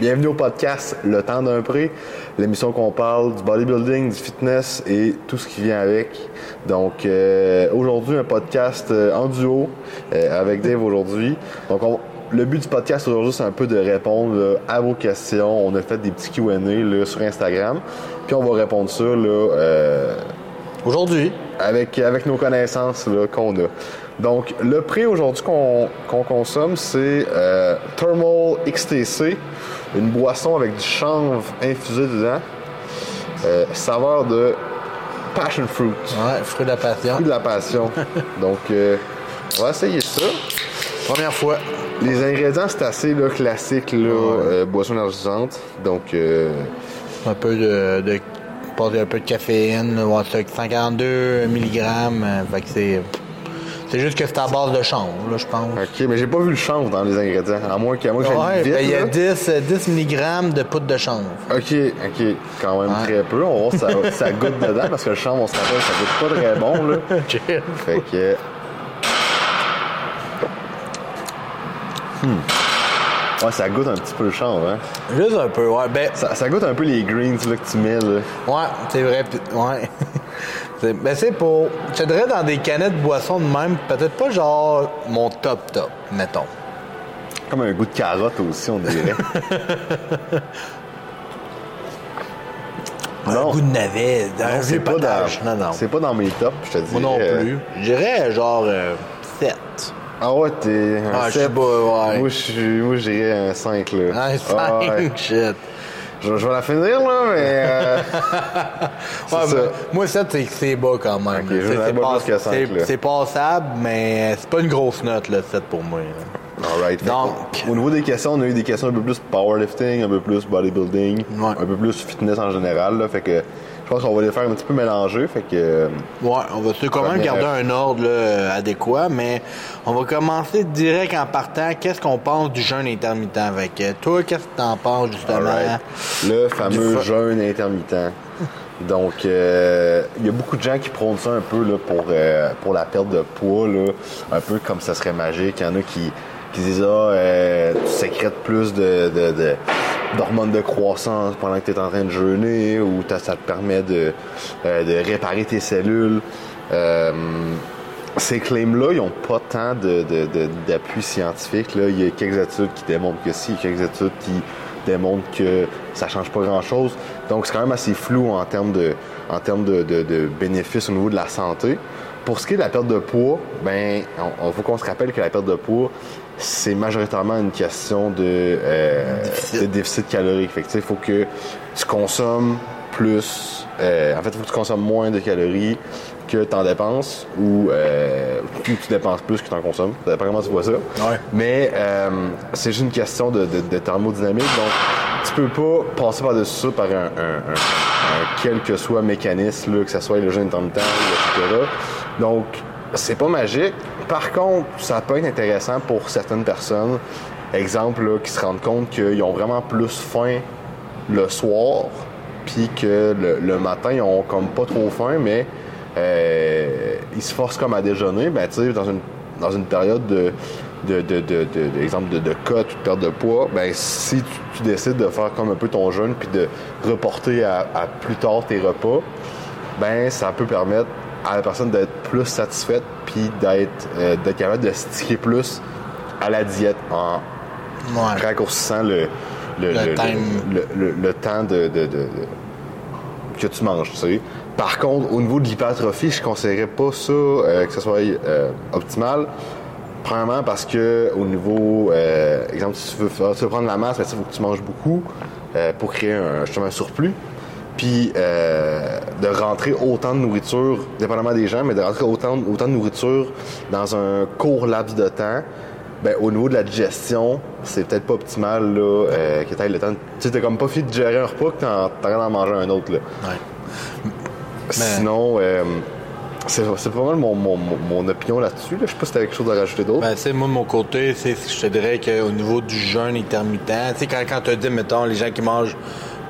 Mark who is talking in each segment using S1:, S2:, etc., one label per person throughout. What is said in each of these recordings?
S1: Bienvenue au podcast Le temps d'un prix, l'émission qu'on parle du bodybuilding, du fitness et tout ce qui vient avec. Donc euh, aujourd'hui un podcast euh, en duo euh, avec Dave aujourd'hui. Donc on- le but du podcast aujourd'hui c'est un peu de répondre là, à vos questions. On a fait des petits Q&A là, sur Instagram, puis on va répondre ça là, euh,
S2: Aujourd'hui.
S1: avec, avec nos connaissances là, qu'on a. Donc, le prix aujourd'hui qu'on qu'on consomme, c'est euh, Thermal XTC, une boisson avec du chanvre infusé dedans, euh, saveur de passion fruit,
S2: Ouais, fruit de la passion.
S1: fruit de la passion. Donc, euh, on va essayer ça.
S2: Première fois.
S1: Les ingrédients, c'est assez là, classique, là, euh, boisson énergisante. Donc, euh,
S2: Un peu de, de un peu de caféine, là, ouais, c'est 142 mg. fait que c'est. C'est juste que c'est à base de chanvre, là, je pense.
S1: ok, mais j'ai pas vu le chanvre dans les ingrédients, à moins que, que j'aille
S2: Ouais,
S1: vite.
S2: ben, il y a
S1: là.
S2: 10, euh, 10 mg de poudre de chanvre.
S1: Ok, ok, quand même
S2: Ouais.
S1: très peu. On va voir si ça, ça goûte dedans parce que le chanvre, on se rappelle, ça goûte pas très bon là. Fait que. Hmm. Ouais, ça goûte un petit peu le chanvre, hein.
S2: Juste un peu, ouais. Ben,
S1: Ça, ça goûte un peu les greens là, que tu mets là.
S2: ouais, c'est vrai. Ouais. C'est- ben, c'est pour. Je dirais dans des canettes de boisson de même, peut-être pas genre mon top top, mettons.
S1: Comme un goût de carotte aussi, on dirait.
S2: Un goût de navet,
S1: Non,
S2: vieux
S1: pas
S2: potage.
S1: dans,
S2: Non, non.
S1: C'est pas dans mes tops, je te dis.
S2: Moi non plus. Je dirais genre 7.
S1: Ah ouais, t'es un
S2: Ah, je sais
S1: sept.
S2: pas, ouais.
S1: Moi, je suis- moi, je dirais un 5 là.
S2: Un 5,
S1: Ah ouais.
S2: shit.
S1: Je, je vais la finir là, mais. euh, c'est
S2: Ouais,
S1: ça.
S2: moi, 7, c'est bas quand même.
S1: Ok,
S2: C'est-
S1: pas
S2: passable, mais c'est pas une grosse note, le 7 pour moi. là.
S1: Alright. Fait
S2: Donc-
S1: au niveau des questions, on a eu des questions un peu plus powerlifting, un peu plus bodybuilding,
S2: Ouais.
S1: un peu plus fitness en général. Là, fait que pense qu'on va les faire un petit peu mélanger. Fait que euh,
S2: Ouais, on va quand même garder un ordre là, adéquat, mais on va commencer direct en partant. Qu'est-ce qu'on pense du jeûne intermittent avec euh, toi? Qu'est-ce que t'en penses justement?
S1: le fameux
S2: fa-
S1: jeûne intermittent. Donc, euh, il y a beaucoup de gens qui prônent ça un peu là, pour, euh, pour la perte de poids, là, un peu comme ça serait magique. Il y en a qui, qui disent Ah, euh, tu sécrètes plus de, de, de- d'hormones de croissance pendant que tu es en train de jeûner ou ça te permet de, euh, de réparer tes cellules. Euh, ces claims-là, ils n'ont pas tant de, de- de- d'appui scientifique. Là. Il y a quelques études qui démontrent que si, quelques études qui démontrent que ça change pas grand-chose. Donc, c'est quand même assez flou en termes de, en termes de bénéfices au niveau de la santé. Pour ce qui est de la perte de poids, ben, on, on faut qu'on se rappelle que la perte de poids, c'est majoritairement une question de, euh,
S2: Déficit.
S1: de déficit calorique. Fait il faut que tu consommes plus. euh, en fait, il faut que tu consommes moins de calories que tu en dépenses ou euh, que tu dépenses plus que tu en consommes. Ça dépend comment tu vois ça.
S2: Ouais.
S1: Mais euh, c'est juste une question de, de- de thermodynamique. Donc, tu peux pas passer par-dessus ça par un, un- un- un quel que soit mécanisme, là, que ce soit le jeûne intermittent, etc. Donc, c'est pas magique. Par contre, ça peut être intéressant pour certaines personnes. Exemple, là, qui se rendent compte qu'ils ont vraiment plus faim le soir, puis que le, matin, ils ont comme pas trop faim, mais euh, ils se forcent comme à déjeuner. Ben, tu sais, dans une, dans une période de, de, de, de, d'exemple de, de cut ou de perte de poids, ben, si tu, tu décides de faire comme un peu ton jeûne, puis de reporter à, à plus tard tes repas, ben, ça peut permettre à la personne d'être plus satisfaite, puis d'être, euh, d'être capable de sticker plus à la diète en,
S2: Ouais.
S1: raccourcissant le, le,
S2: Le
S1: le- temps de, de- que tu manges. Tu sais. Par contre, au niveau de l'hypertrophie, je ne conseillerais pas ça euh, que ce soit euh, optimal. Premièrement parce que au niveau, exemple, si tu veux, tu veux prendre la masse, il faut que tu manges beaucoup pour créer un, justement un surplus. Puis euh, de rentrer autant de nourriture, dépendamment des gens, mais de rentrer autant, autant de nourriture dans un court laps de temps, ben, au niveau de la digestion, c'est peut-être pas optimal là, euh, que tu le temps. Tu sais, comme pas fini de gérer un repas que t'en t'arrêtes d'en manger un autre. Là.
S2: Ouais.
S1: Sinon, euh, c'est pas mal mon, mon, mon- opinion là-dessus. Là. Je sais pas si t'as quelque chose à rajouter d'autre.
S2: Ben, tu sais, moi, de mon côté, je te dirais qu'au niveau du jeûne intermittent, tu sais, quand, quand tu dis, mettons, les gens qui mangent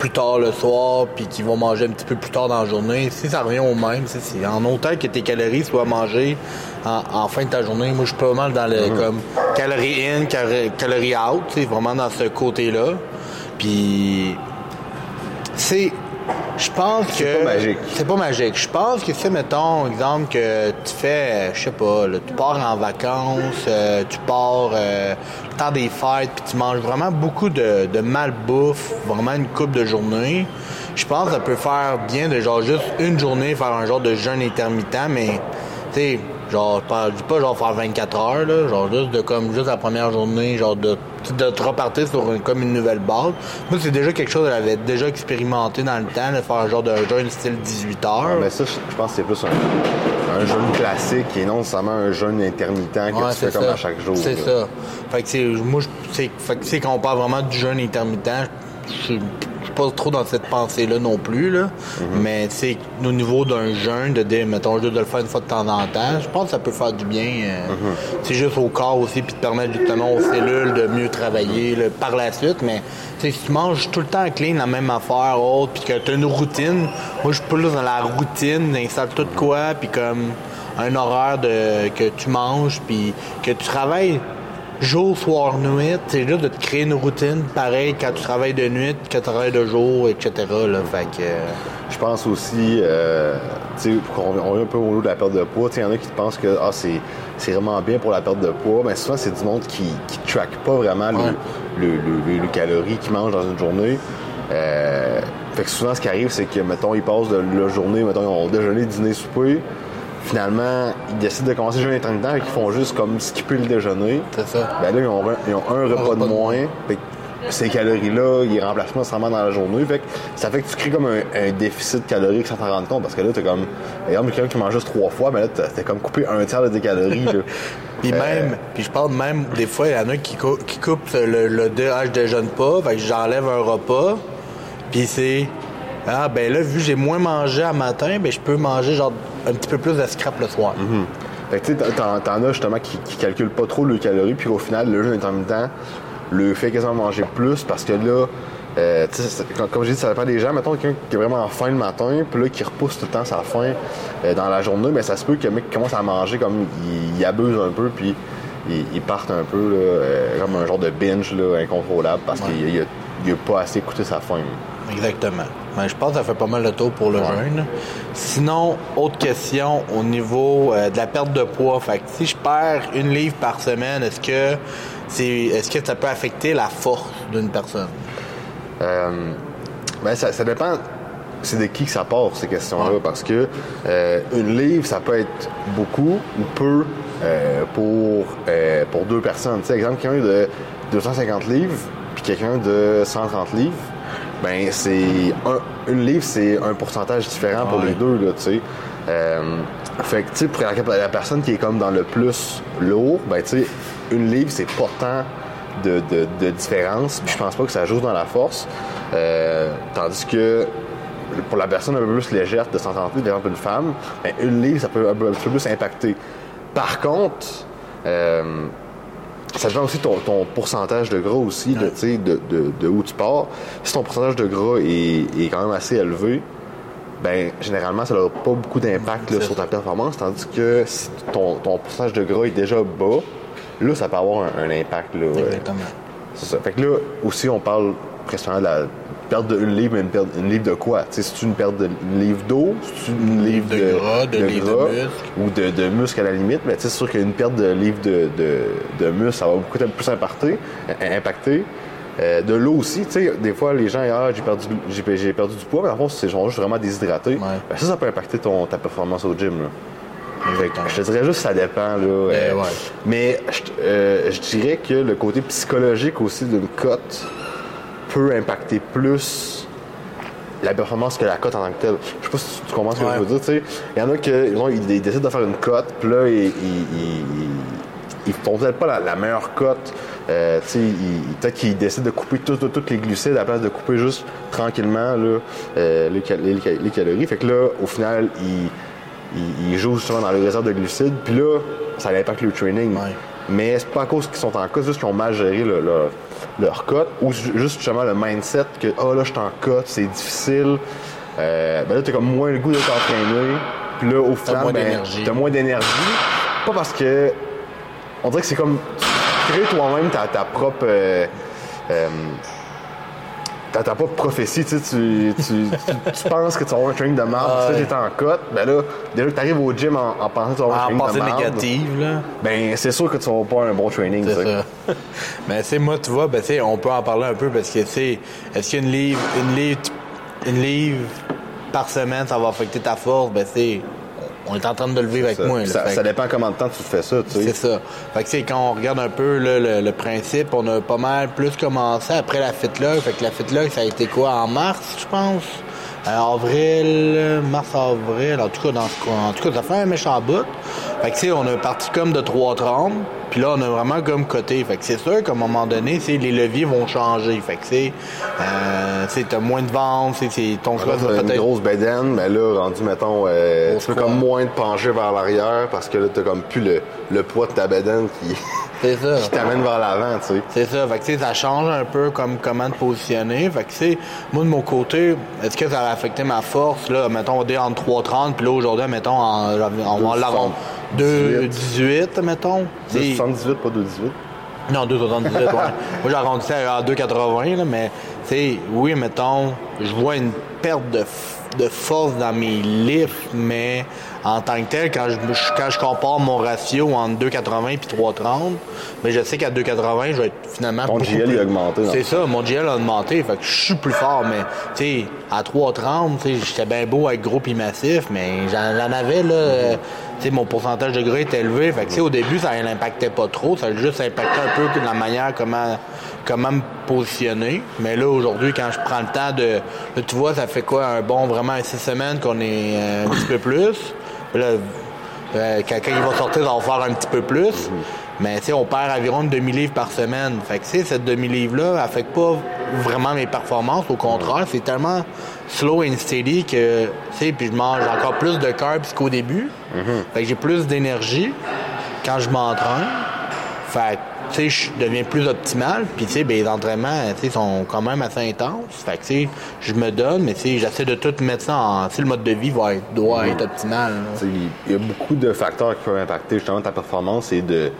S2: plus tard le soir, puis qui vont manger un petit peu plus tard dans la journée, si ça revient au même, c'est en autant que tes calories soient mangées en, en fin de ta journée, moi, je suis pas mal dans le, comme, calorie in, calorie, calorie out, sais, vraiment dans ce côté-là. Puis, c'est. Je pense que.
S1: C'est pas magique.
S2: C'est pas magique. Je pense que c'est, mettons, exemple, que tu fais, je sais pas, là, tu pars en vacances, euh, tu pars euh, le temps des fêtes, puis tu manges vraiment beaucoup de, de malbouffe, vraiment une coupe de journée. Je pense que ça peut faire bien de genre juste une journée faire un genre de jeûne intermittent, mais tu sais, genre, pas- je dis pas genre faire 24 heures, là, genre juste de comme juste la première journée, genre de, de te repartir sur une, comme une nouvelle base. Moi, c'est déjà quelque chose que j'avais déjà expérimenté dans le temps, de faire un genre de jeûne style 18 heures.
S1: Mais ça, je pense que c'est plus un, un jeûne classique et non nécessairement un jeûne intermittent que
S2: Ouais,
S1: tu fais comme à chaque jour.
S2: C'est ça. Fait que c'est moi je c'est fait que c'est quand on parle vraiment du jeûne intermittent, je suis pas trop dans cette pensée là non plus là,
S1: Mhm.
S2: mais c'est au niveau d'un jeûne de dire mettons juste de le faire une fois de temps en temps, je pense que ça peut faire du bien. euh,
S1: Mhm.
S2: C'est juste au corps aussi puis te permettre justement aux cellules de mieux travailler là, par la suite, mais si tu manges tout le temps clean la même affaire autre puis que tu as une routine, moi je suis plus dans la routine, d'installer tout de quoi puis comme un horaire de que tu manges puis que tu travailles jour, soir, nuit. C'est juste de te créer une routine pareil quand tu travailles de nuit, que tu travailles de jour, etc. Là. Fait que, euh,
S1: Je pense aussi, euh, tu sais, pour qu'on on revient un peu au lot de la perte de poids, il y en a qui pensent que ah, c'est, c'est vraiment bien pour la perte de poids. Mais souvent, c'est du monde qui ne traque pas vraiment le-
S2: Ouais.
S1: le, le, le- le calories qu'ils mangent dans une journée. Euh, fait que souvent, ce qui arrive, c'est que, mettons, ils passent de la journée, mettons, ils ont déjeuné, dîner, souper. Finalement, ils décident de commencer le jeûne intermittent et qu'ils font juste comme skipper le déjeuner.
S2: c'est ça.
S1: Ben là, ils ont, un- ils ont un repas
S2: repas
S1: de moins. Fait que ces calories-là, ils remplacent pas nécessairement dans la journée. Fait que ça fait que tu crées comme un, un déficit calorique sans t'en rendre compte. Parce que là, t'es comme. Exemple, quelqu'un qui mange juste trois fois, mais là, t'as comme coupé un tiers de tes calories. là.
S2: Puis
S1: Euh,
S2: même, puis je parle même, des fois, il y en a qui, cou- qui coupent le, le ah, je déjeune pas, fait que j'enlève un repas, puis c'est, ah ben là, vu que j'ai moins mangé à matin, ben je peux manger genre un petit peu plus de scrap le soir.
S1: Fait que tu sais, t'en, as justement qui, qui calculent pas trop le calories, puis au final, le jeûne intermittent le fait quasiment manger plus parce que là, euh, comme, comme j'ai dit, ça dépend des gens. Mettons quelqu'un qui est vraiment faim le matin, puis là, qui repousse tout le temps sa faim euh, dans la journée, mais ça se peut que le mec commence à manger comme il, il abuse un peu, puis il, il parte un peu là, euh, comme un genre de binge là, incontrôlable parce qu'il il a, il a pas assez écouté sa faim.
S2: Exactement. Ben, je pense que ça fait pas mal le tour pour le jeûne. Sinon, autre question au niveau euh, de la perte de poids. Fait que si je perds une livre par semaine, est-ce que c'est est-ce que ça peut affecter la force d'une personne?
S1: Euh, ben ça, ça dépend c'est de qui que ça part, ces questions-là, parce que euh, une livre, ça peut être beaucoup ou peu euh, pour, euh, pour deux personnes. Tu sais, exemple, quelqu'un de 250 livres puis quelqu'un de 130 livres, ben c'est un- une livre, c'est un pourcentage différent pour
S2: Ouais.
S1: les deux, là, tu sais. Euh, fait que, tu sais, pour la, la personne qui est comme dans le plus lourd, ben, tu sais, une livre, c'est pas tant de, de, de différence. Puis je pense pas que ça joue dans la force. Euh, tandis que pour la personne un peu plus légère de 130 livres, par exemple une femme, ben, une livre, ça peut un peu, un peu plus impacter. Par contre, euh, ça dépend aussi ton, ton pourcentage de gras aussi, de, de, de, de où tu pars. Si ton pourcentage de gras est, est quand même assez élevé, ben généralement ça n'aura pas beaucoup d'impact sur ta performance, tandis que si ton, ton pourcentage de gras est déjà bas, là ça peut avoir un, un impact. Là, euh,
S2: Exactement.
S1: c'est ça. Fait que là aussi on parle presque de la perte d'une livre, mais une, perte, une livre de quoi? Tu sais, c'est une perte de une livre d'eau, c'est une livre
S2: de gras, de livre de
S1: gras,
S2: muscle.
S1: ou de, de muscle à la limite, mais tu sais, c'est sûr qu'une perte de livre de, de, de muscle, ça va beaucoup plus impacter. euh, impacter. Euh, de l'eau aussi, tu sais, des fois les gens, ah, j'ai perdu, j'ai, perdu du poids, mais en fond, c'est genre juste vraiment déshydraté. Ben, ça, ça peut impacter ton, ta performance au gym. Là. Je te dirais juste ça dépend. Là, euh,
S2: ouais.
S1: Mais je, euh, je dirais que le côté psychologique aussi d'une cote peut impacter plus la performance que la cote en tant que telle. Je sais pas si tu comprends ce que
S2: Ouais.
S1: je veux dire. tu sais. Il y en a qui ils, ils décident de faire une cote, puis là, ils, ils, font peut-être pas la, la meilleure cote. Euh, peut-être qu'ils décident de couper toutes les glucides à la place de couper juste tranquillement là, euh, les, cal- les- les calories. Fait que là, au final, ils, jouent justement dans les réserves de glucides, puis là, ça impacte le training.
S2: Ouais.
S1: Mais c'est pas à cause qu'ils sont en cote, c'est juste qu'ils ont mal géré le- leur, leur cote, ou ju- juste justement le mindset que, oh là, je suis en cote, c'est difficile. Euh, ben là, t'as comme moins le goût de t'entraîner. Puis là, au final, ben, t'as moins d'énergie. Pas parce que. On dirait que c'est comme. Tu crées toi-même ta, ta propre. euh, euh, t'as pas de prophétie, tu, sais, tu, tu, tu, tu penses que tu vas avoir un training de marde,
S2: Ah
S1: tu sais, t'es en cote, ben là, déjà que t'arrives au gym en, en pensant que tu vas avoir un
S2: En
S1: training
S2: pensée
S1: de marde,
S2: négative, là.
S1: ben c'est sûr que tu vas pas un bon training, tu
S2: C'est ça. Mais c'est moi, tu vois, ben, tu sais, on peut en parler un peu parce que, tu sais, est-ce qu'une livre, une livre, une livre par semaine, ça va affecter ta force? Ben, c'est, on est en train de le vivre avec
S1: Ça,
S2: moi. là.
S1: ça, dépend combien de temps tu fais ça, tu sais.
S2: C'est ça. Fait que, quand on regarde un peu là, le, le principe, on a pas mal plus commencé après la FitLog. Fait que la FitLog, ça a été quoi? En mars, je pense? Euh, avril, mars, avril. En tout cas, dans ce En tout cas, ça fait un méchant bout. Fait que, tu sais, on a parti comme de 3,30. Puis là, on a vraiment comme côté. Fait que c'est sûr qu'à un moment donné, sais, les leviers vont changer. Fait que, sais, euh, sais, t'as moins de ventes, sais, c'est ton choix va
S1: t'as une
S2: peut-être...
S1: grosse bedaine, mais là, rendu, mettons, euh, tu peux comme moins te pencher vers l'arrière parce que là, t'as comme plus le, le poids de ta bedaine qui,
S2: C'est ça.
S1: qui t'amène vers l'avant, tu sais.
S2: C'est ça, fait que ça change un peu comme comment te positionner. Fait que sais, moi de mon côté, est-ce que ça va affecter ma force, là, mettons, on est entre 3,30, puis là aujourd'hui, mettons, en, va l'avoir 2,18, mettons. Tu sais,
S1: 278, pas 218.
S2: non, 2,78, ouais. Moi, j'arrondissais à 2,80, là, mais, tu sais, oui, mettons, je vois une perte de, de force dans mes lifts, mais en tant que tel, quand je, quand je compare mon ratio entre 2,80 et 3,30, mais je sais qu'à 2,80, je vais être finalement. Beaucoup
S1: GL,
S2: plus-
S1: a augmenté,
S2: C'est ça, mon GL a augmenté, fait que je suis plus fort, mais, tu sais, à 3,30, tu sais, j'étais bien beau avec gros et massif, mais j'en avais, là, euh, tu sais, mon pourcentage de gras est élevé, fait que, au début, ça n'impactait pas trop, ça juste impacté un peu que la manière comment, comment me positionner, mais là, aujourd'hui, quand je prends le temps de, là, tu vois, ça fait quoi, un bon, vraiment, six semaines qu'on est euh, un petit peu plus, là, euh, quand, il va sortir, ça va faire un petit peu plus. Mais tu on perd environ une demi-livre par semaine. Fait que cette demi-livre-là affecte pas vraiment mes performances. Au contraire, c'est tellement slow and steady que, tu sais, puis je mange encore plus de carbs qu'au début. Fait que j'ai plus d'énergie quand je m'entraîne. Fait que, tu sais, je deviens plus optimal. Puis, tu sais, ben, les entraînements, tu sais, sont quand même assez intenses. Fait que, tu sais, je me donne, mais tu sais, j'essaie de tout mettre ça en... Tu sais, le mode de vie va être, doit être optimal.
S1: Tu sais, Il y a beaucoup de facteurs qui peuvent impacter justement ta performance et de,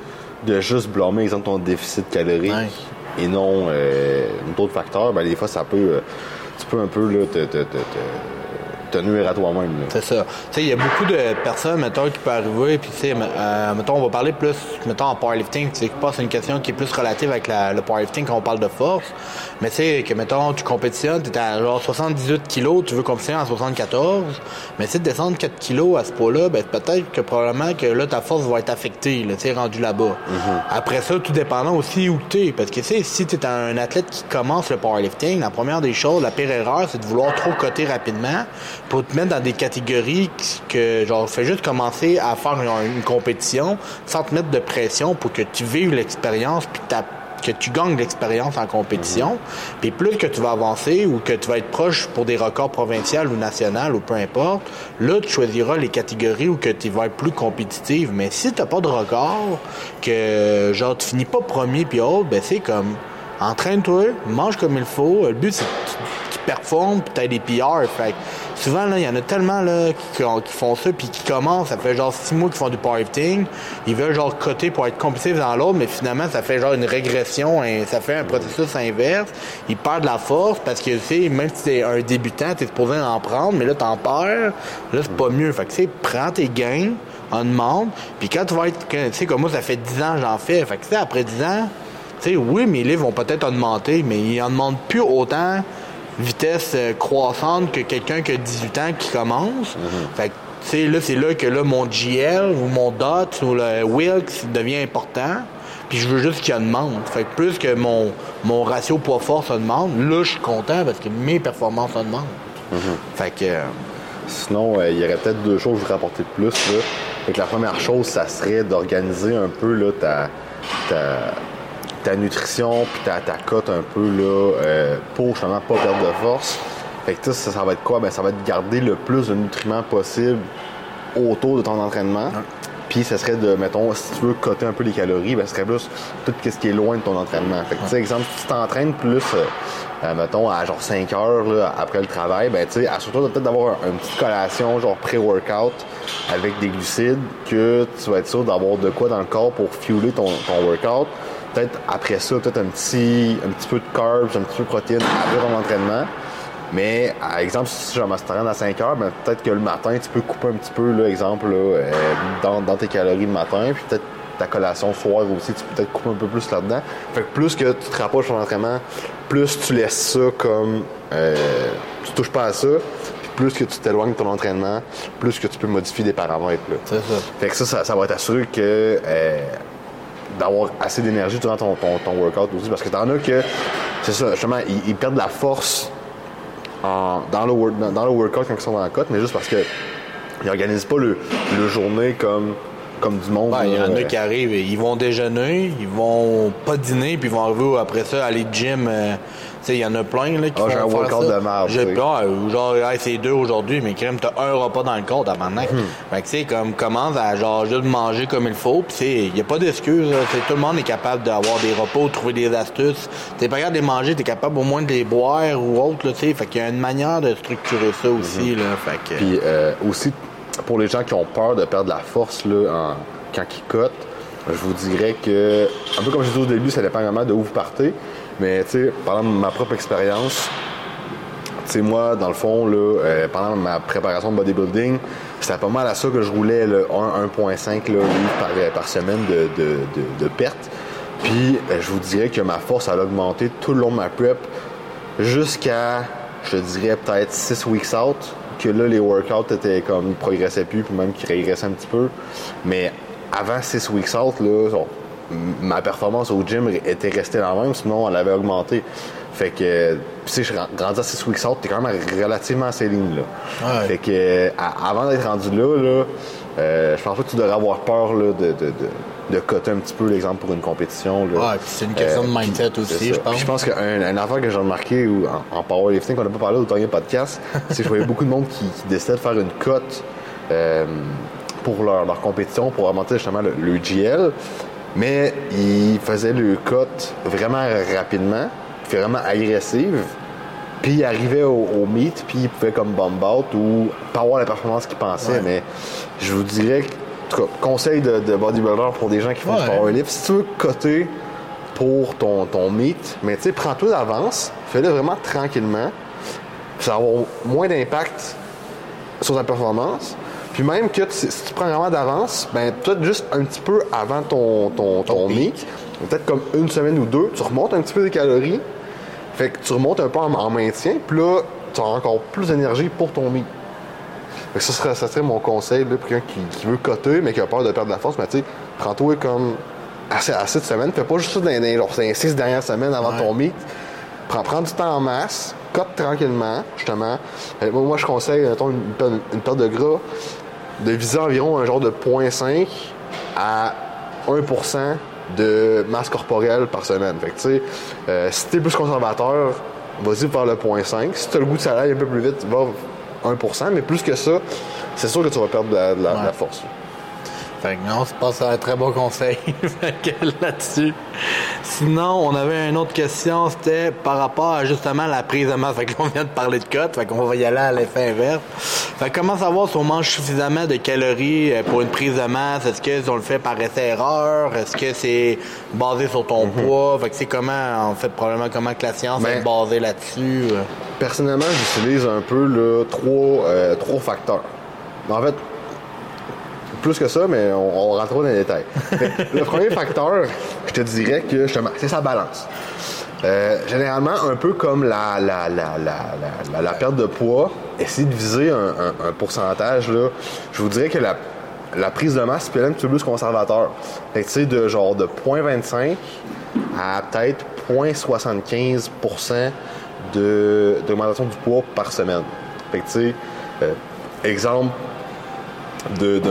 S1: de juste blâmer, exemple, ton déficit calorique
S2: Ouais.
S1: et non euh, d'autres facteurs. Ben, des fois, ça peut. euh, un peu là, te, te nuire à toi-même.
S2: C'est ça. Tu sais, il y a beaucoup de personnes, mettons, qui peuvent arriver, puis tu sais, euh, mettons, on va parler plus, mettons, en powerlifting, tu sais, c'est une question qui est plus relative avec la- le powerlifting quand on parle de force. Mais tu sais, que, mettons, tu compétitionnes, t'es à genre 78 kilos, tu veux compétitionner en 74, mais tu sais, de descendre 4 kilos à ce poids-là, ben, peut-être que probablement que là, ta force va être affectée, là, tu sais, rendu là-bas. Après ça, tout dépendant aussi où t'es, parce que tu sais, si t'es un athlète qui commence le powerlifting, la première des choses, la pire erreur, c'est de vouloir trop coter rapidement pour te mettre dans des catégories que, genre, fais juste commencer à faire une, une compétition sans te mettre de pression pour que tu vives l'expérience puis que tu gagnes l'expérience en compétition. Puis plus que tu vas avancer ou que tu vas être proche pour des records provinciaux ou nationaux ou peu importe, là, tu choisiras les catégories où que tu vas être plus compétitive. Mais si tu pas de record, que genre tu finis pas premier puis autre, ben c'est comme entraîne-toi, mange comme il faut. Le but c'est que tu, tu performes puis t'as des PR. Fait souvent là, il y en a tellement là qui, font ça puis qui commencent, ça fait genre six mois qu'ils font du powerlifting, ils veulent genre coter pour être compétitifs dans l'autre, mais finalement ça fait genre une régression, et ça fait un processus inverse. Ils perdent la force parce que tu sais, même si t'es un débutant, t'es supposé en prendre, mais là t'en perds, là c'est pas mieux. Fait que tu sais, prends tes gains, en demande, puis quand tu vas être, tu sais comme moi ça fait 10 ans que j'en fais, fait que tu sais après 10 ans, tu sais, oui, mes livres vont peut-être augmenter, mais ils en demandent plus autant vitesse euh, croissante que quelqu'un qui a 18 ans qui commence. Fait que, tu sais, là, c'est là que là, mon GL ou mon DOT ou le Wilks devient important. Puis je veux juste qu'il augmente. Fait que plus que mon, mon ratio poids-force augmente, là, je suis content parce que mes performances augmentent. Fait que... euh,
S1: Sinon, euh, il y aurait peut-être deux choses que je voudrais apporter de plus. Là. Fait que la première chose, ça serait d'organiser un peu là, ta, ta, ta nutrition puis ta, ta cote un peu là, euh, pour justement pas perdre de force. Fait que ça, ça va être quoi? Ben, ça va être garder le plus de nutriments possible autour de ton entraînement. Puis ça serait de, mettons, si tu veux coter un peu les calories, ben, ce serait plus tout ce qui est loin de ton entraînement. Fait que, tu sais, exemple, si tu t'entraînes plus, euh, euh, mettons, à genre 5 heures là, après le travail, ben, tu sais, assure-toi peut-être d'avoir un- une petite collation, genre pré-workout, avec des glucides, que tu vas être sûr d'avoir de quoi dans le corps pour fueler ton, ton workout. Peut-être après ça, peut-être un petit, un petit peu de carbs, un petit peu de protéines après ton entraînement. Mais, par exemple, si je m'entraîne à 5 heures, ben, peut-être que le matin, tu peux couper un petit peu, là, exemple, là, euh, dans, dans tes calories le matin, puis peut-être ta collation soir aussi, tu peux peut-être couper un peu plus là-dedans. Fait que plus que tu te rapproches de ton entraînement, plus tu laisses ça comme... Euh, tu touches pas à ça, puis plus que tu t'éloignes de ton entraînement, plus que tu peux modifier des paramètres. là.
S2: C'est ça.
S1: Fait que ça, ça, ça va t'assurer que euh, d'avoir assez d'énergie durant ton, ton, ton workout aussi. Parce que t'en as que, c'est ça, justement, ils, ils perdent de la force en- dans, le, dans, dans le workout quand ils sont dans la cote, mais juste parce que ils organisent pas le, le journée comme, comme du monde.
S2: Ben, Il y en a
S1: euh,
S2: qui arrivent, ils vont déjeuner, ils vont pas dîner, puis ils vont arriver après ça aller gym. euh, il y en a plein là, qui
S1: Ah,
S2: font
S1: un
S2: faire ça.
S1: de
S2: J'ai
S1: tu sais.
S2: pas, ou genre, hey, c'est deux aujourd'hui, mais crème, t'as un repas dans le corps maintenant.
S1: Hmm.
S2: Fait que tu sais, comme commence à genre juste manger comme il faut, puis il y a pas sais, Tout le monde est capable d'avoir des repas, de trouver des astuces. T'es pas capable de les manger, t'es capable au moins de les boire ou autre, là, tu sais. Fait qu'il y a une manière de structurer ça aussi, là. Fait que.
S1: Puis euh, aussi, pour les gens qui ont peur de perdre la force là, en- quand ils cotent, je vous dirais que, un peu comme j'ai dit au début, ça dépend vraiment de où vous partez. Mais tu sais, de ma propre expérience, tu sais, moi, dans le fond, là, euh, pendant ma préparation de bodybuilding, c'était pas mal à ça que je roulais le 1, 1.5 là, livres par, euh, par semaine de, de, perte. Puis, euh, je vous dirais que ma force, a augmenté tout le long de ma prep jusqu'à, je dirais, peut-être 6 weeks out, que là, les workouts étaient comme, ils progressaient plus, puis même qu'ils régressaient un petit peu. Mais avant 6 weeks out, là, ma performance au gym était restée la même, sinon elle avait augmenté. Fait que, tu sais, je rendu à 6 weeks out, t'es quand même relativement assez lean, là.
S2: Ouais.
S1: Fait que, euh, à- avant d'être rendu là, là, euh, je pense pas que tu devrais avoir peur, là, de, de, de, de coter un petit peu l'exemple pour une compétition, là.
S2: Ouais, c'est une question de
S1: puis
S2: mindset aussi, je pense.
S1: Puis je pense qu'un un affaire que j'ai remarqué ou en, en powerlifting, qu'on n'a pas parlé au dernier podcast, c'est que je voyais beaucoup de monde qui, qui décidait de faire une cote euh, pour leur, leur compétition, pour augmenter justement le, le GL, mais ils faisaient le cote vraiment rapidement, puis vraiment agressive, puis ils arrivaient au, au meet, puis ils pouvaient comme bomb out ou pas avoir la performance qu'ils pensaient,
S2: Ouais.
S1: mais je vous dirais, en tout cas, conseil de, de bodybuilder pour des gens qui font du
S2: Ouais.
S1: powerlift, si tu veux coter pour ton, ton meet, mais tu sais, prends-toi d'avance, fais-le vraiment tranquillement, ça va avoir moins d'impact sur ta performance. Puis même que tu- si tu prends vraiment d'avance, ben peut-être juste un petit peu avant ton, ton, ton meet, peut-être comme une semaine ou deux, tu remontes un petit peu des calories, fait que tu remontes un peu en, en maintien, puis là, tu as encore plus d'énergie pour ton meet. Fait que ça serait, ça serait mon conseil là, pour quelqu'un qui, qui veut coter, mais qui a peur de perdre de la force. Mais tu sais, prends-toi comme assez, assez de semaines. Fais pas juste ça dans, les- dans les six dernières semaines avant
S2: Ouais.
S1: ton meet. Prends, prends du temps en masse, cote tranquillement, justement. Euh, moi, moi, je conseille, mettons, une, une perte de gras de viser environ un genre de 0.5 à 1% de masse corporelle par semaine. Fait que, tu sais, euh, si t'es plus conservateur, vas-y vers le 0.5. Si t'as le goût de ça aille un peu plus vite, va 1%. Mais plus que ça, c'est sûr que tu vas perdre de la, de la- de la
S2: Ouais.
S1: force.
S2: Fait que non, c'est pas ça un très bon conseil que là-dessus. Sinon, on avait une autre question, c'était par rapport à justement la prise de masse. Fait que là, on vient de parler de cote, fait qu'on va y aller à l'effet inverse. Fait comment savoir si on mange suffisamment de calories euh, pour une prise de masse? Est-ce que on le fait par essai-erreur? Est-ce que c'est basé sur ton poids? Fait que c'est comment, en fait, probablement comment que la science
S1: Ben-
S2: est basée là-dessus? euh?
S1: Personnellement, j'utilise un peu là, trois, euh, trois facteurs. En fait, plus que ça, mais on, on rentre dans les détails. Le premier facteur, je te dirais que justement, c'est sa balance. Euh, généralement, un peu comme la, la, la, la, perte de poids, essayer de viser un, pourcentage, là, je vous dirais que la, prise de masse être un petit peu plus conservateur. Fait de genre de 0.25 à peut-être 0.75 de- d'augmentation du poids par semaine. Fait que euh, exemple, de, de,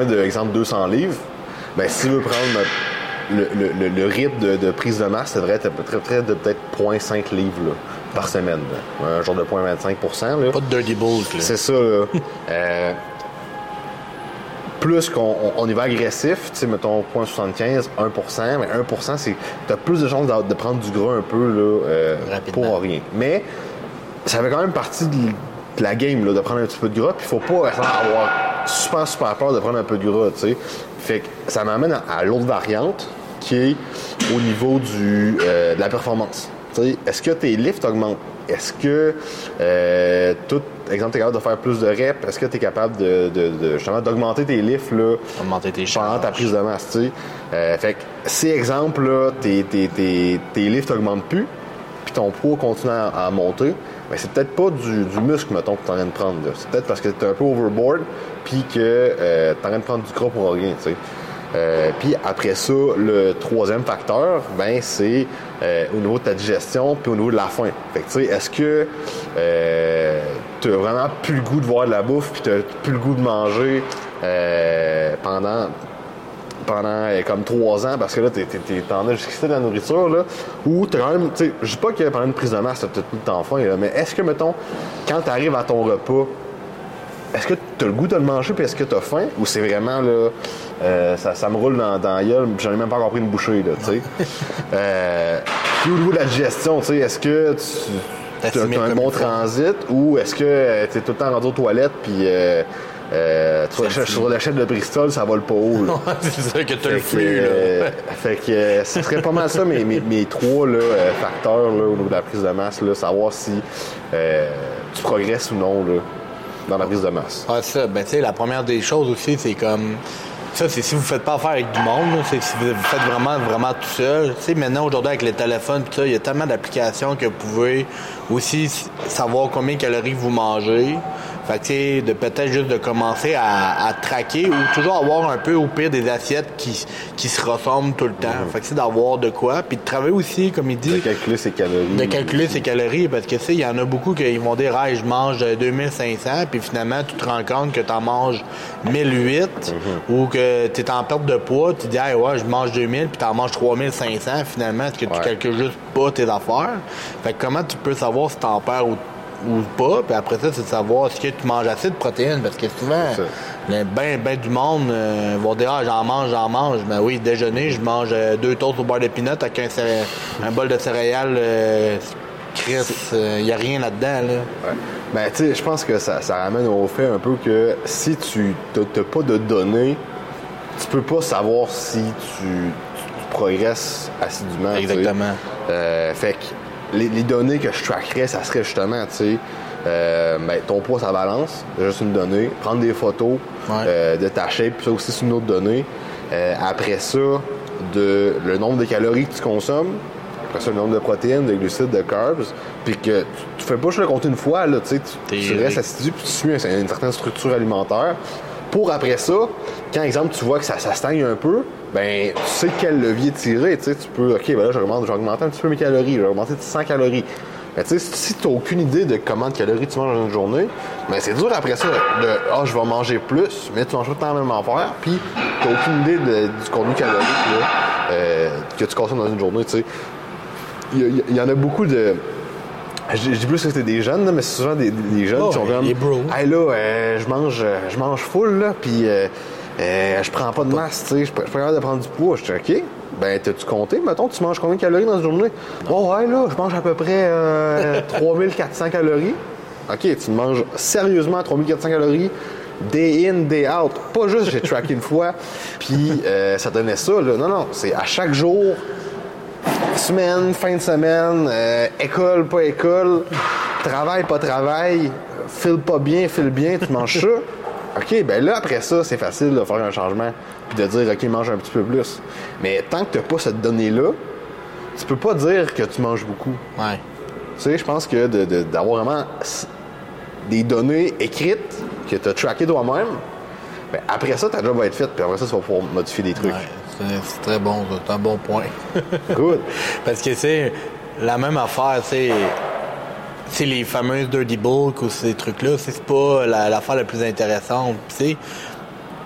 S1: de de exemple 200 livres, ben, s'il veut prendre le, le, le, rythme de, de prise de masse, devrait être très, très de peut-être 0.5 livres là, par semaine. là. Un genre de 0.25 là.
S2: Pas de dirty bulk.
S1: C'est ça, là. Euh, plus qu'on on- y va agressif, tu sais, mettons 0.75, 1%, mais 1%, c'est. T'as plus de chances de, de prendre du gras un peu, là, euh, pour rien. Mais ça fait quand même partie de, la game, là, de prendre un petit peu de gras, puis faut pas avoir super, super peur de prendre un peu de gras, tu sais. Fait que ça m'amène à, à l'autre variante, qui est au niveau du, euh, de la performance. Est-ce que tes lifts augmentent? Est-ce que, euh, tout, exemple, tu es capable de faire plus de reps? Est-ce que tu es capable de, de- de- justement d'augmenter tes lifts là,
S2: Augmenter tes
S1: pendant ta prise de masse? Euh, fait que si, exemple, là, tes, tes, tes, tes lifts augmentent plus, puis ton poids continue à, à monter, ben c'est peut-être pas du, du muscle, mettons, que tu es en train de prendre. C'est peut-être parce que tu es un peu overboard, puis que euh, tu es en train de prendre du gras pour rien. Euh, puis après ça, le troisième facteur, ben c'est euh, au niveau de ta digestion puis au niveau de la faim. Fait que tu sais, est-ce que euh, tu as vraiment plus le goût de voir de la bouffe puis tu plus le goût de manger euh, pendant pendant euh, comme trois ans parce que là t'en as jusqu'ici de la nourriture là ou t'as quand même tu sais je dis pas que pendant une prise de masse t'as tout le temps faim là, mais est-ce que mettons quand t'arrives à ton repas est-ce que tu as le goût de le manger puis est-ce que tu as faim ou c'est vraiment là euh, ça, ça me roule dans, dans la gueule puis j'en ai même pas encore pris une bouchée là tu sais. Euh, puis au niveau de la digestion tu sais est-ce que tu as un bon transit ou est-ce que tu es tout le temps rendu aux toilettes puis euh, euh, tu sur la chaîne de Bristol ça vole pas haut
S2: c'est ça que t'as le flux, là.
S1: euh, fait que euh, ce serait pas mal ça mes, mes, mes trois là, euh, facteurs là, au niveau de la prise de masse, là, savoir si euh, tu progresses ou non là, dans la prise de masse.
S2: Ah, ça, ben, tu sais, la première des choses aussi, c'est comme. Ça, c'est si vous faites pas affaire avec du monde, c'est si vous faites vraiment, vraiment tout seul. Tu sais, maintenant, aujourd'hui, avec les téléphones, pis ça, il y a tellement d'applications que vous pouvez aussi savoir combien de calories vous mangez. Fait que, tu sais, de peut-être juste de commencer à, à traquer ou toujours avoir un peu, au pire, des assiettes qui, qui se ressemblent tout le temps. Fait que c'est d'avoir de quoi. Puis de travailler aussi, comme il dit,
S1: De calculer ses calories.
S2: de calculer ses calories parce que tu sais, il y en a beaucoup qui vont dire ah, je mange euh, 2500 puis finalement tu te rends compte que tu en manges 1008 ou que tu es en perte de poids, tu dis ah ouais, je mange 2000 puis tu en manges 3500 finalement est-ce que tu
S1: Ouais.
S2: calcules juste pas tes affaires? Fait que comment tu peux savoir si tu en perds ou ou pas, puis après ça, c'est de savoir que tu manges assez de protéines, parce que souvent, le ben, ben du monde euh, vont dire ah, j'en mange, j'en mange. Mais oui, déjeuner, je mange euh, deux toasts au beurre de pinot avec un, bol de céréales. euh, Chris, il n'y a rien là-dedans. Là.
S1: Ouais. Ben, tu sais, je pense que ça, ça ramène au fait un peu que si tu n'as pas de données, tu peux pas savoir si tu, tu progresses assidûment.
S2: Exactement.
S1: Euh, fait que les, les données que je trackerais, ça serait justement, tu sais, euh, ben, ton poids, sa balance, c'est juste une donnée. Prendre des photos
S2: Ouais.
S1: euh, de ta shape, puis ça aussi, c'est une autre donnée. Euh, après ça, de, le nombre de calories que tu consommes. Après ça, le nombre de protéines, de glucides, de carbs. Puis que tu, tu fais pas juste le compter une fois, là, tu sais, tu,
S2: T'es-
S1: tu restes assidu, puis tu suis un- une certaine structure alimentaire. Pour après ça, quand, exemple, tu vois que ça, ça stagne un peu, ben, tu sais quel levier tirer, tu sais, tu peux, OK, ben là, j'augmente, j'ai augmenté un petit peu mes calories, j'ai augmenté de 100 calories. Mais tu sais, si tu n'as aucune idée de comment de calories tu manges dans une journée, ben c'est dur après ça de Ah, je vais manger plus, mais tu manges tout le temps la même puis tu n'as aucune idée du contenu calorique euh, que tu consommes dans une journée, tu sais. Il y en a beaucoup de. Je dis- je dis plus que c'était des jeunes, mais c'est souvent des, des jeunes
S2: Oh,
S1: qui sont comme.
S2: les bros.
S1: Hey là, euh, je mange euh, je mange full là, puis euh, euh, je prends pas de masse, tu sais, je suis pas de prendre du poids. Je dis OK. Ben, t'as-tu compté? Mettons, tu manges combien de calories dans une journée? Oh, ouais, là, je mange à peu près euh, 3400 calories. OK, tu manges sérieusement 3400 calories, day in, day out. Pas juste j'ai tracké une fois, puis euh, ça donnait ça, là. Non, non, c'est à chaque jour, semaine, fin de semaine, euh, école, pas école, travail, pas travail, file pas bien, file bien, tu manges ça. OK, ben là, après ça, c'est facile de faire un changement puis de dire, OK, mange un petit peu plus. Mais tant que tu pas cette donnée-là, tu peux pas dire que tu manges beaucoup.
S2: Ouais.
S1: Tu sais, je pense que de- de- d'avoir vraiment des données écrites que tu as trackées toi-même, ben après ça, ta job va être faite, puis après ça, tu vas pouvoir modifier des trucs.
S2: Ouais, c'est c'est très bon, c'est un bon point.
S1: Good.
S2: Parce que c'est la même affaire, c'est c'est les fameuses dirty bulk ou ces trucs-là, c'est c'est pas la- l'affaire la, plus intéressante. Sais,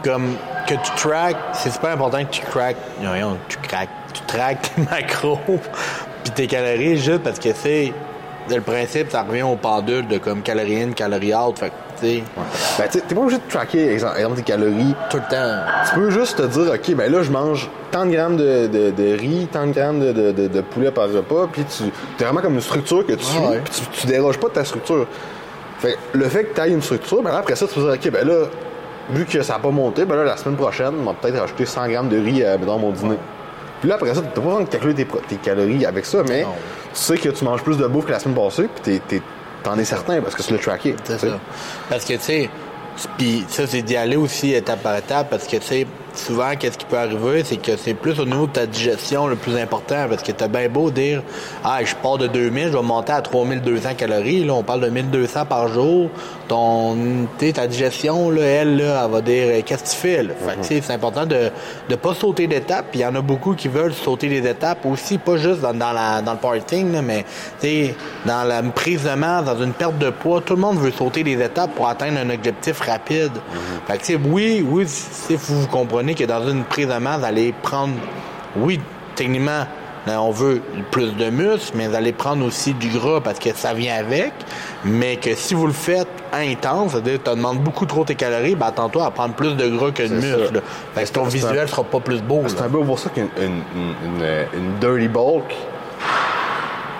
S2: comme que tu track, c'est super important que tu craques, voyons, tu craques, tu traques tes macros puis tes calories juste parce que c'est le principe, ça revient au pendule de comme calorie in, calorie out. Fait tu
S1: Ben, t'es pas obligé de tracker, exemple, exemple, tes calories.
S2: tout le temps.
S1: Tu peux juste te dire, OK, ben là, je mange tant de grammes de, de, de riz, tant de grammes de, de, poulet par repas, puis tu es vraiment comme une structure que tu suis,
S2: ouais.
S1: puis tu, tu déroges pas de ta structure. Fait que le fait que tu ailles une structure, ben là, après ça, tu peux dire, OK, ben là, vu que ça n'a pas monté, ben là, la semaine prochaine, on va peut-être rajouter 100 grammes de riz euh, dans mon dîner. Puis là, après ça, t'as pas besoin de calculer tes, tes calories avec ça, mais
S2: Non.
S1: tu sais que tu manges plus de bouffe que la semaine passée, puis t'es- t'es- t'en es certain parce que tu l'as tracké.
S2: C'est ça. Parce que, tu sais, puis ça, c'est d'y aller aussi étape par étape parce que, tu sais, souvent, qu'est-ce qui peut arriver, c'est que c'est plus au niveau de ta digestion le plus important parce que t'as bien beau dire, ah, je pars de 2000, je vais monter à 3200 calories, là, on parle de 1200 par jour. Ton, ta digestion, là, elle, là, elle va dire, qu'est-ce que tu fais, là? Fait que, sais, c'est important de, de pas sauter d'étapes. Puis il y en a beaucoup qui veulent sauter des étapes aussi, pas juste dans, dans, la, dans le parting, là, mais, tu dans la prise de masse, dans une perte de poids, tout le monde veut sauter des étapes pour atteindre un objectif rapide. Fait que, tu sais, oui, oui, si vous, que dans une prise de masse, vous allez prendre, oui, techniquement, là, on veut plus de muscles, mais vous allez prendre aussi du gras parce que ça vient avec. Mais que si vous le faites intense, c'est-à-dire que tu demandes beaucoup trop tes calories, ben attends-toi à prendre plus de gras que de muscles. Fait que ton
S1: C'est un-
S2: visuel sera pas plus beau.
S1: C'est un peu pour ça qu'une une, une, une- une dirty bulk,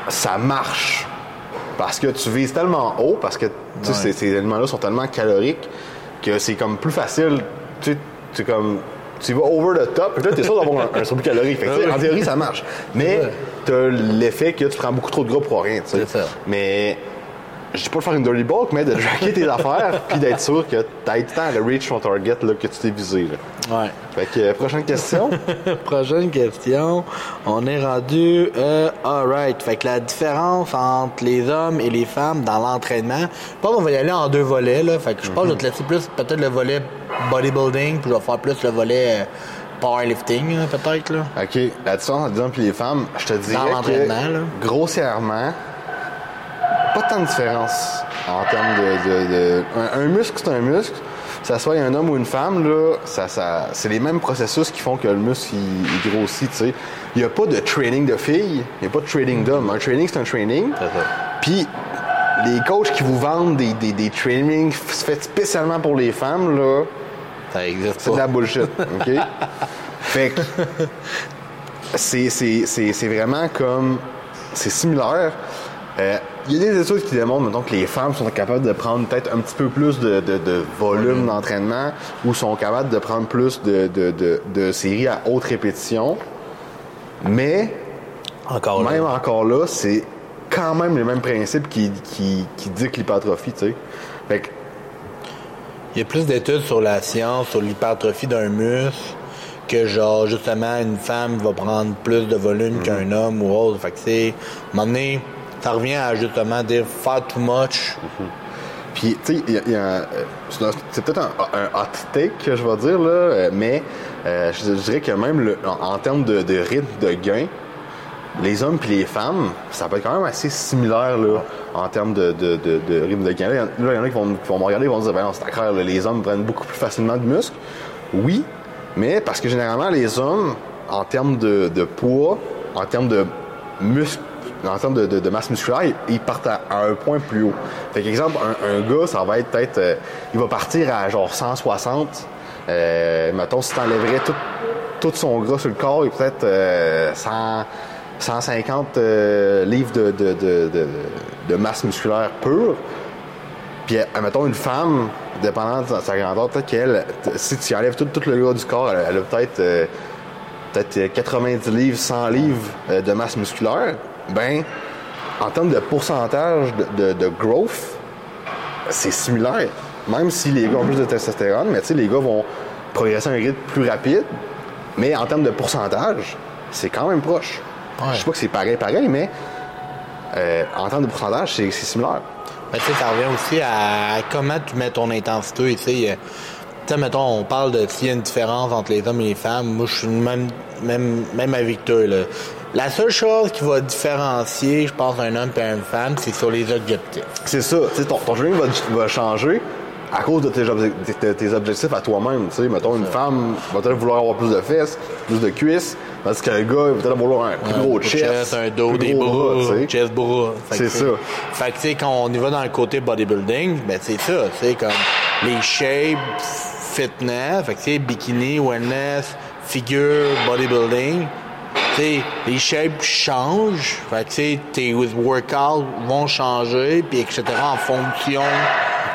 S1: ça marche. Parce que tu vises tellement haut, parce que
S2: Ouais.
S1: ces, ces aliments-là sont tellement caloriques que c'est comme plus facile. Tu sais, tu comme. Tu vas over the top, puis là, t'es sûr d'avoir un, un surplus calorique. Fait que,
S2: Ah oui.
S1: En théorie, ça marche. Mais t'as l'effet que tu prends beaucoup trop de gras pour rien.
S2: ça.
S1: Mais je dis pas de faire une dirty bulk, mais de tracker tes affaires, puis d'être sûr que t'as le temps de reach ton target là, que tu t'es visé. Là.
S2: Ouais.
S1: Fait que, euh, prochaine question.
S2: Prochaine question. On est rendu euh, alright. Fait que la différence entre les hommes et les femmes dans l'entraînement. Je pense qu'on va y aller en deux volets là. Fait que je pense que je vais te laisser plus peut-être le volet bodybuilding, puis je vais faire plus le volet euh, powerlifting, peut-être là.
S1: OK. La différence entre les hommes et les femmes, je te dirais
S2: l'entraînement, là.
S1: que, grossièrement, pas tant de différence en termes de... de- de- un, un muscle, c'est un muscle. Que ça soit un homme ou une femme, là, ça, ça, c'est les mêmes processus qui font que le muscle, il, il grossit, tu sais. Il n'y a pas de training de filles, il n'y a pas de training d'hommes. Un training, c'est un training. Puis, les coachs qui vous vendent des, des, des trainings faits spécialement pour les femmes, là,
S2: Ça existe
S1: c'est de la bullshit, OK? fait que c'est, c'est, c'est, c'est vraiment comme... C'est similaire. Euh, Il y a des études qui démontrent, mettons, que les femmes sont capables de prendre peut-être un petit peu plus de, de, de volume d'entraînement ou sont capables de prendre plus de, séries à haute répétition. Mais
S2: Encore là.
S1: même encore là, c'est quand même les mêmes principes qui, qui, qui dictent l'hypertrophie, tu sais. Fait que
S2: Il y a plus d'études sur la science, sur l'hypertrophie d'un muscle, que genre, justement, une femme va prendre plus de volume qu'un homme ou autre. Fait que c'est, à un moment donné, ça revient à justement dire faire too much.
S1: Puis, tu sais, c'est peut-être un, hot take que je vais dire, là, mais euh, je, dirais que même en, termes de, rythme de gain, les hommes puis les femmes, ça peut être quand même assez similaire là, en termes de, rythme de gain. Là, il y en- a qui vont, qui vont me regarder et vont dire, ben c'est là, les hommes prennent beaucoup plus facilement de muscles. Oui, mais parce que généralement, les hommes, en termes de, de poids, en termes de muscles, en termes de, masse musculaire, ils, partent à, un point plus haut. Fait qu'exemple, un, un gars, ça va être peut-être, euh, il va partir à genre 160. Euh, mettons, si t'enlèverais tout, tout son gras sur le corps, il est peut-être euh, 100, 150 euh, livres de, de, de, masse musculaire pure. Puis, mettons, une femme, dépendant de sa- grandeur, peut-être qu'elle, si tu enlèves tout, le gras du corps, elle, elle a peut-être peut-être euh, 90 livres, 100 livres de masse musculaire. Ben, en termes de pourcentage de, de, de growth, c'est similaire. Même si les gars ont plus de testostérone, mais tu sais, les gars vont progresser à un rythme plus rapide. Mais en termes de pourcentage, c'est quand même proche.
S2: Ouais.
S1: Je sais pas que c'est pareil, pareil, mais euh, en termes de pourcentage, c'est similaire.
S2: Mais tu sais, ça revient aussi à comment tu mets ton intensité. Tu sais, euh, tu sais, mettons, on parle de s'il y a une différence entre les hommes et les femmes. Moi, je suis même, même, même avec toi. Là. La seule chose qui va différencier, je pense, un homme et une femme, c'est sur les objectifs.
S1: C'est ça. Tu sais, ton, ton training va, va changer à cause de tes, obje- de tes objectifs à toi-même. Tu sais, mettons, une femme va peut-être vouloir avoir plus de fesses, plus de cuisses, parce que le gars va peut-être vouloir un plus gros chest,
S2: un dos,
S1: plus
S2: des
S1: gros
S2: bras, chest, bras.
S1: C'est ça.
S2: Fait que, tu sais, quand on y va dans le côté bodybuilding, ben, c'est ça. C'est comme les shapes, fitness, fait que, tu sais, bikini, wellness, figure, bodybuilding. Les shapes changent. Fait que, tu sais, tes workouts vont changer, puis etc. en fonction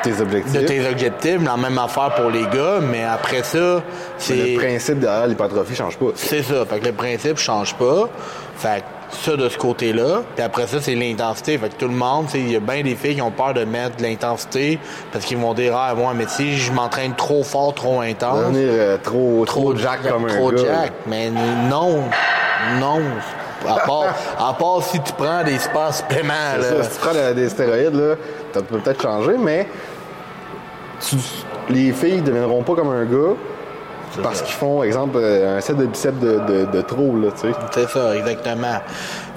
S1: tes objectifs.
S2: de tes objectifs. La même affaire pour les gars, mais après ça, c'est...
S1: Le principe derrière l'hypertrophie change pas.
S2: C'est ça. Fait que le principe change pas. Fait que ça de ce côté-là. Puis après ça, c'est l'intensité. Fait que tout le monde, il y a bien des filles qui ont peur de mettre de l'intensité parce qu'ils vont dire ah moi mais si je m'entraîne trop fort, trop intense,
S1: Devenir euh, trop, trop jack comme
S2: trop
S1: un gars.
S2: jack. Mais non, non. À part, à part si tu prends des suppléments,
S1: C'est
S2: là.
S1: ça, si tu prends de- des stéroïdes, là, ça peut peut-être changer, mais tu- les filles ne deviendront pas comme un gars parce qu'ils font, exemple, euh, un set de biceps de, de, de trop, là, tu sais.
S2: C'est ça, exactement.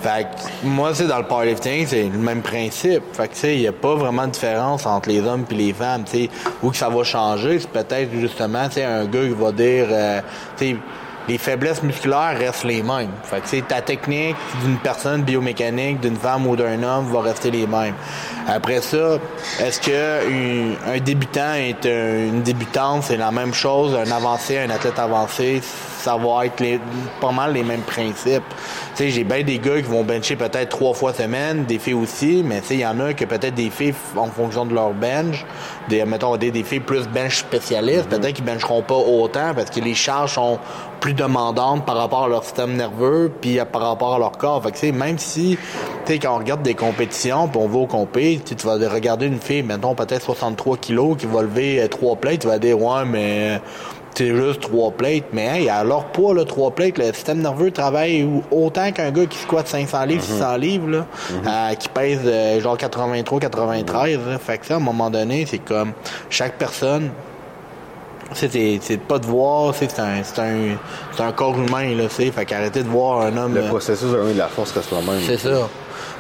S2: Fait que moi, c'est dans le powerlifting, c'est le même principe. Fait que tu sais, il n'y a pas vraiment de différence entre les hommes et les femmes. Tu sais, où que ça va changer, c'est peut-être justement, tu sais, un gars qui va dire, euh, tu sais, les faiblesses musculaires restent les mêmes. Fait que ta technique d'une personne biomécanique, d'une femme ou d'un homme va rester les mêmes. Après ça, est-ce que une- un débutant est un- une débutante, c'est la même chose, un avancé, un athlète avancé, ça va être les- pas mal les mêmes principes. Tu sais, j'ai bien des gars qui vont bencher peut-être trois fois semaine, des filles aussi, mais tu sais, il y en a que peut-être des filles en fonction de leur bench, des, mettons, des, des filles plus bench spécialistes, peut-être qu'ils bencheront pas autant parce que les charges sont plus demandantes par rapport à leur système nerveux puis par rapport à leur corps. Fait que, tu sais, même si, tu sais, quand on regarde des compétitions puis on va au compé, tu vas regarder une fille, mettons, peut-être 63 kilos qui va lever euh, trois plates, tu vas dire, ouais, mais c'est juste trois plates, mais hey, leur poids, là, trois plates, le système nerveux travaille autant qu'un gars qui squatte 500 livres, 600 livres, là, euh, qui pèse euh, genre 83, 93. là. Fait que ça, à un moment donné, c'est comme chaque personne, c'est pas de voir, c'est c'est un, c'est un, un corps humain, là, c'est fait qu'arrêtez de voir un homme.
S1: Le
S2: euh,
S1: processus de la force reste le même.
S2: c'est ça.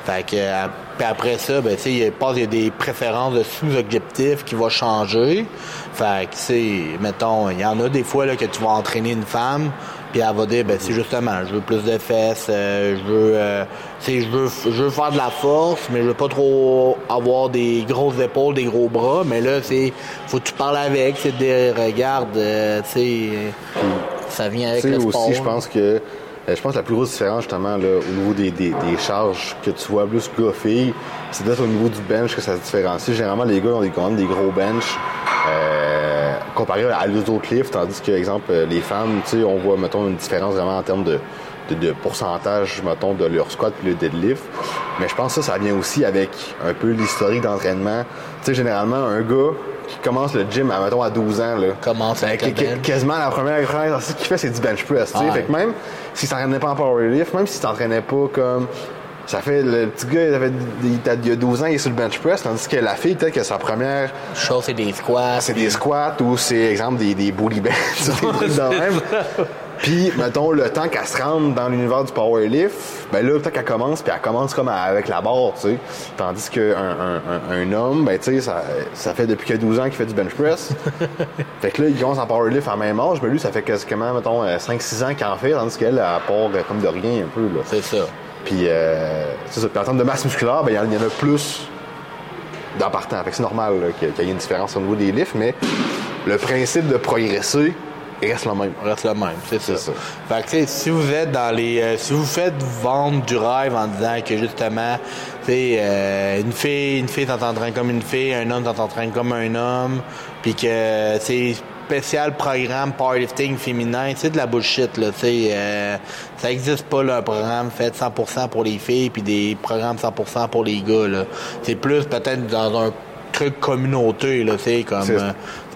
S2: Fait que euh, puis après ça, ben tu sais, il passe il y a des préférences de sous-objectifs qui vont changer. Fait que tu sais, mettons, il y en a des fois là que tu vas entraîner une femme, puis elle va dire ben c'est justement, je veux plus de fesses, euh, je veux euh, je veux je veux faire de la force, mais je veux pas trop avoir des grosses épaules, des gros bras, mais là c'est faut que tu parles avec, c'est de dire regarde, euh, tu sais ça vient avec le sport.
S1: aussi, je pense que euh, je pense que la plus grosse différence, justement, là, au niveau des, des, des charges que tu vois plus gars-filles, c'est peut-être au niveau du bench que ça se différencie. Généralement, les gars ont des, quand même des gros bench euh, comparé à les autres lifts, tandis que, exemple, euh, les femmes, tu sais, on voit, mettons, une différence vraiment en termes de, de, de pourcentage, mettons, de leur squat puis le deadlift. Mais je pense que ça, ça vient aussi avec un peu l'historique d'entraînement. Tu sais, généralement, un gars qui commence le gym, à, mettons, à 12 ans, là,
S2: Commence
S1: ben,
S2: avec bench.
S1: quasiment la première exercice qu'il fait, c'est du bench press. tu sais.
S2: Ah.
S1: Fait que même s'il s'entraînait pas en powerlift, même s'il s'entraînait pas comme. Ça fait le petit gars, il, avait, il, a 12 ans, il est sur le bench press, tandis que la fille, peut-être que sa première,
S2: Chose, c'est des squats.
S1: c'est des squats ou c'est, exemple, des, des booty bench, des trucs de même. Puis, mettons, le temps qu'elle se rende dans l'univers du powerlift, ben là, le temps qu'elle commence, puis elle commence comme à- avec la barre, tu sais. Tandis qu'un un, un, un homme, ben, tu sais, ça, ça fait depuis que 12 ans qu'il fait du bench press. fait que là, il commence en powerlift à même âge, mais lui, ça fait quasiment, mettons, euh, 5-6 ans qu'il en fait, tandis qu'elle, elle part euh, comme de rien un peu, là.
S2: C'est ça.
S1: Puis, euh, c'est ça. Puis en termes de masse musculaire, ben, il y en- il y, en a plus dans partant. C'est normal qu'il y ait une différence au niveau des lifts, mais le principe de progresser reste le même.
S2: reste le même, c'est ça. Fait que, tu si vous êtes dans les... euh, si vous faites vendre du rêve en disant que, justement, tu sais, euh, une fille, une fille t'entraîne comme une fille, un homme t'entraîne comme un homme, puis que, c'est spécial programme powerlifting féminin, c'est de la bullshit, là, tu sais. euh, ça existe pas, là, un programme fait 100% pour les filles, puis des programmes 100% pour les gars, là. C'est plus peut-être dans un truc communauté, là, tu sais, comme... Euh,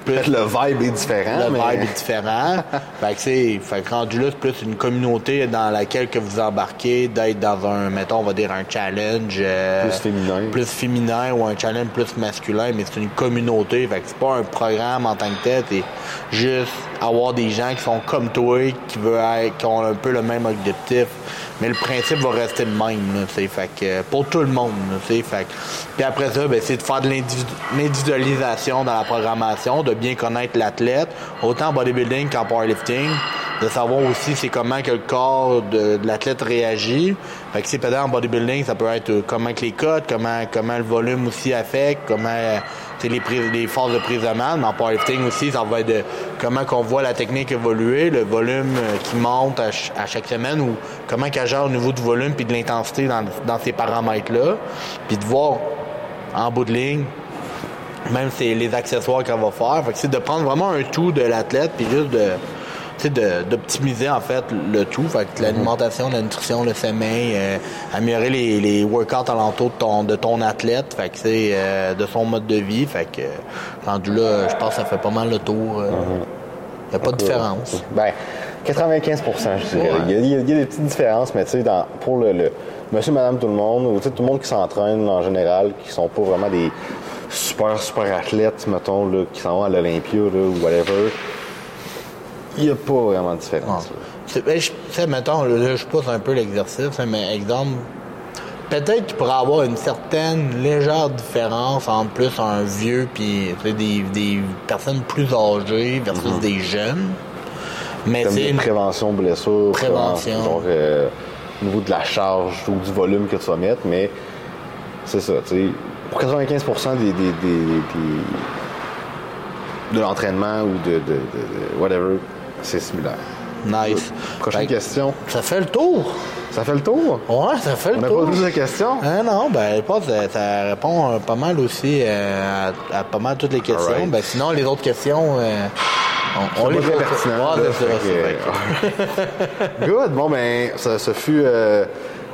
S1: Peut-être le vibe est différent,
S2: le
S1: mais
S2: vibe est différent. fait que c'est, fait que rendu là, c'est plus une communauté dans laquelle que vous embarquez, d'être dans un, mettons, on va dire un challenge euh,
S1: Plus féminin.
S2: plus féminin ou un challenge plus masculin, mais c'est une communauté. Fait que c'est pas un programme en tant que tel, c'est juste avoir des gens qui sont comme toi, qui veulent être, qui ont un peu le même objectif. Mais le principe va rester le même, là. Fait que pour tout le monde, là. Fait puis après ça, ben, c'est de faire de l'individu- l'individualisation dans la programmation, de bien connaître l'athlète, autant en bodybuilding qu'en powerlifting, de savoir aussi c'est comment que le corps de, de l'athlète réagit. Fait que c'est peut-être en bodybuilding, ça peut être euh, comment que les cotes, comment comment le volume aussi affecte, comment euh, les prises, les phases de prise de masse, mais en powerlifting aussi, ça va être de comment qu'on voit la technique évoluer, le volume euh, qui monte à, ch- à chaque semaine ou comment qu'elle gère au niveau du volume puis de l'intensité dans, dans ces paramètres-là, puis de voir en bout de ligne Même c'est les accessoires qu'elle va faire. Fait que c'est de prendre vraiment un tout de l'athlète puis juste de- d'optimiser en fait le tout. Fait que l'alimentation, la nutrition, le sommeil, euh, améliorer les, les workouts alentour de ton, de ton athlète, fait que c'est euh, de son mode de vie. Fait que euh, rendu là, je pense que ça fait pas mal le tour. Il n'y a pas de différence.
S1: Ben, 95 je dirais.
S2: Ouais.
S1: Il, y y a- il y a des petites différences, mais tu sais, pour le, le monsieur, madame, tout le monde, ou tout le monde qui s'entraîne en général, qui sont pas vraiment des super, super athlètes, mettons, là, qui s'en vont à l'Olympia ou whatever, il n'y a pas vraiment de différence.
S2: ben, Tu sais, mettons, là, je pousse un peu l'exercice, hein, mais exemple, peut-être qu'il pourrait avoir une certaine légère différence entre plus un vieux puis tu des, des personnes plus âgées versus des jeunes. Mais c'est une
S1: prévention, blessure,
S2: Prévention.
S1: genre, euh, au niveau de la charge ou du volume que tu vas mettre, mais c'est ça, tu sais. Pour 95 des, des, des, des- de l'entraînement ou de, de, de- de whatever, c'est similaire.
S2: nice.
S1: Prochaine question.
S2: Ça fait le tour.
S1: Ça fait le tour?
S2: Ouais, ça fait
S1: On
S2: le
S1: n'a
S2: tour.
S1: pas plus de questions?
S2: Ah non, ben que ça, ça répond euh, pas mal aussi euh, à, à pas mal toutes les questions. Ben sinon les autres questions, euh, on, on les
S1: Pas pertinent, fait
S2: c'est
S1: que-
S2: vrai.
S1: Good. Bon, ben, ça, ça fut euh,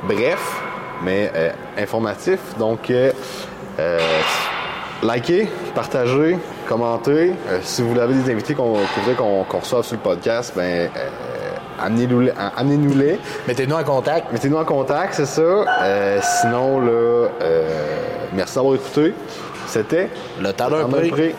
S1: bref, mais euh, informatif. Donc, euh, euh, likez, partagez, commentez. Euh, si vous avez des invités qu'on voulez qu'on reçoive sur le podcast, ben, euh, amenez-nous- amenez-nous-les.
S2: Mettez-nous en contact.
S1: Mettez-nous en contact, c'est ça. Euh, sinon, là, euh, merci d'avoir écouté. C'était
S2: Le talent.
S1: Prix.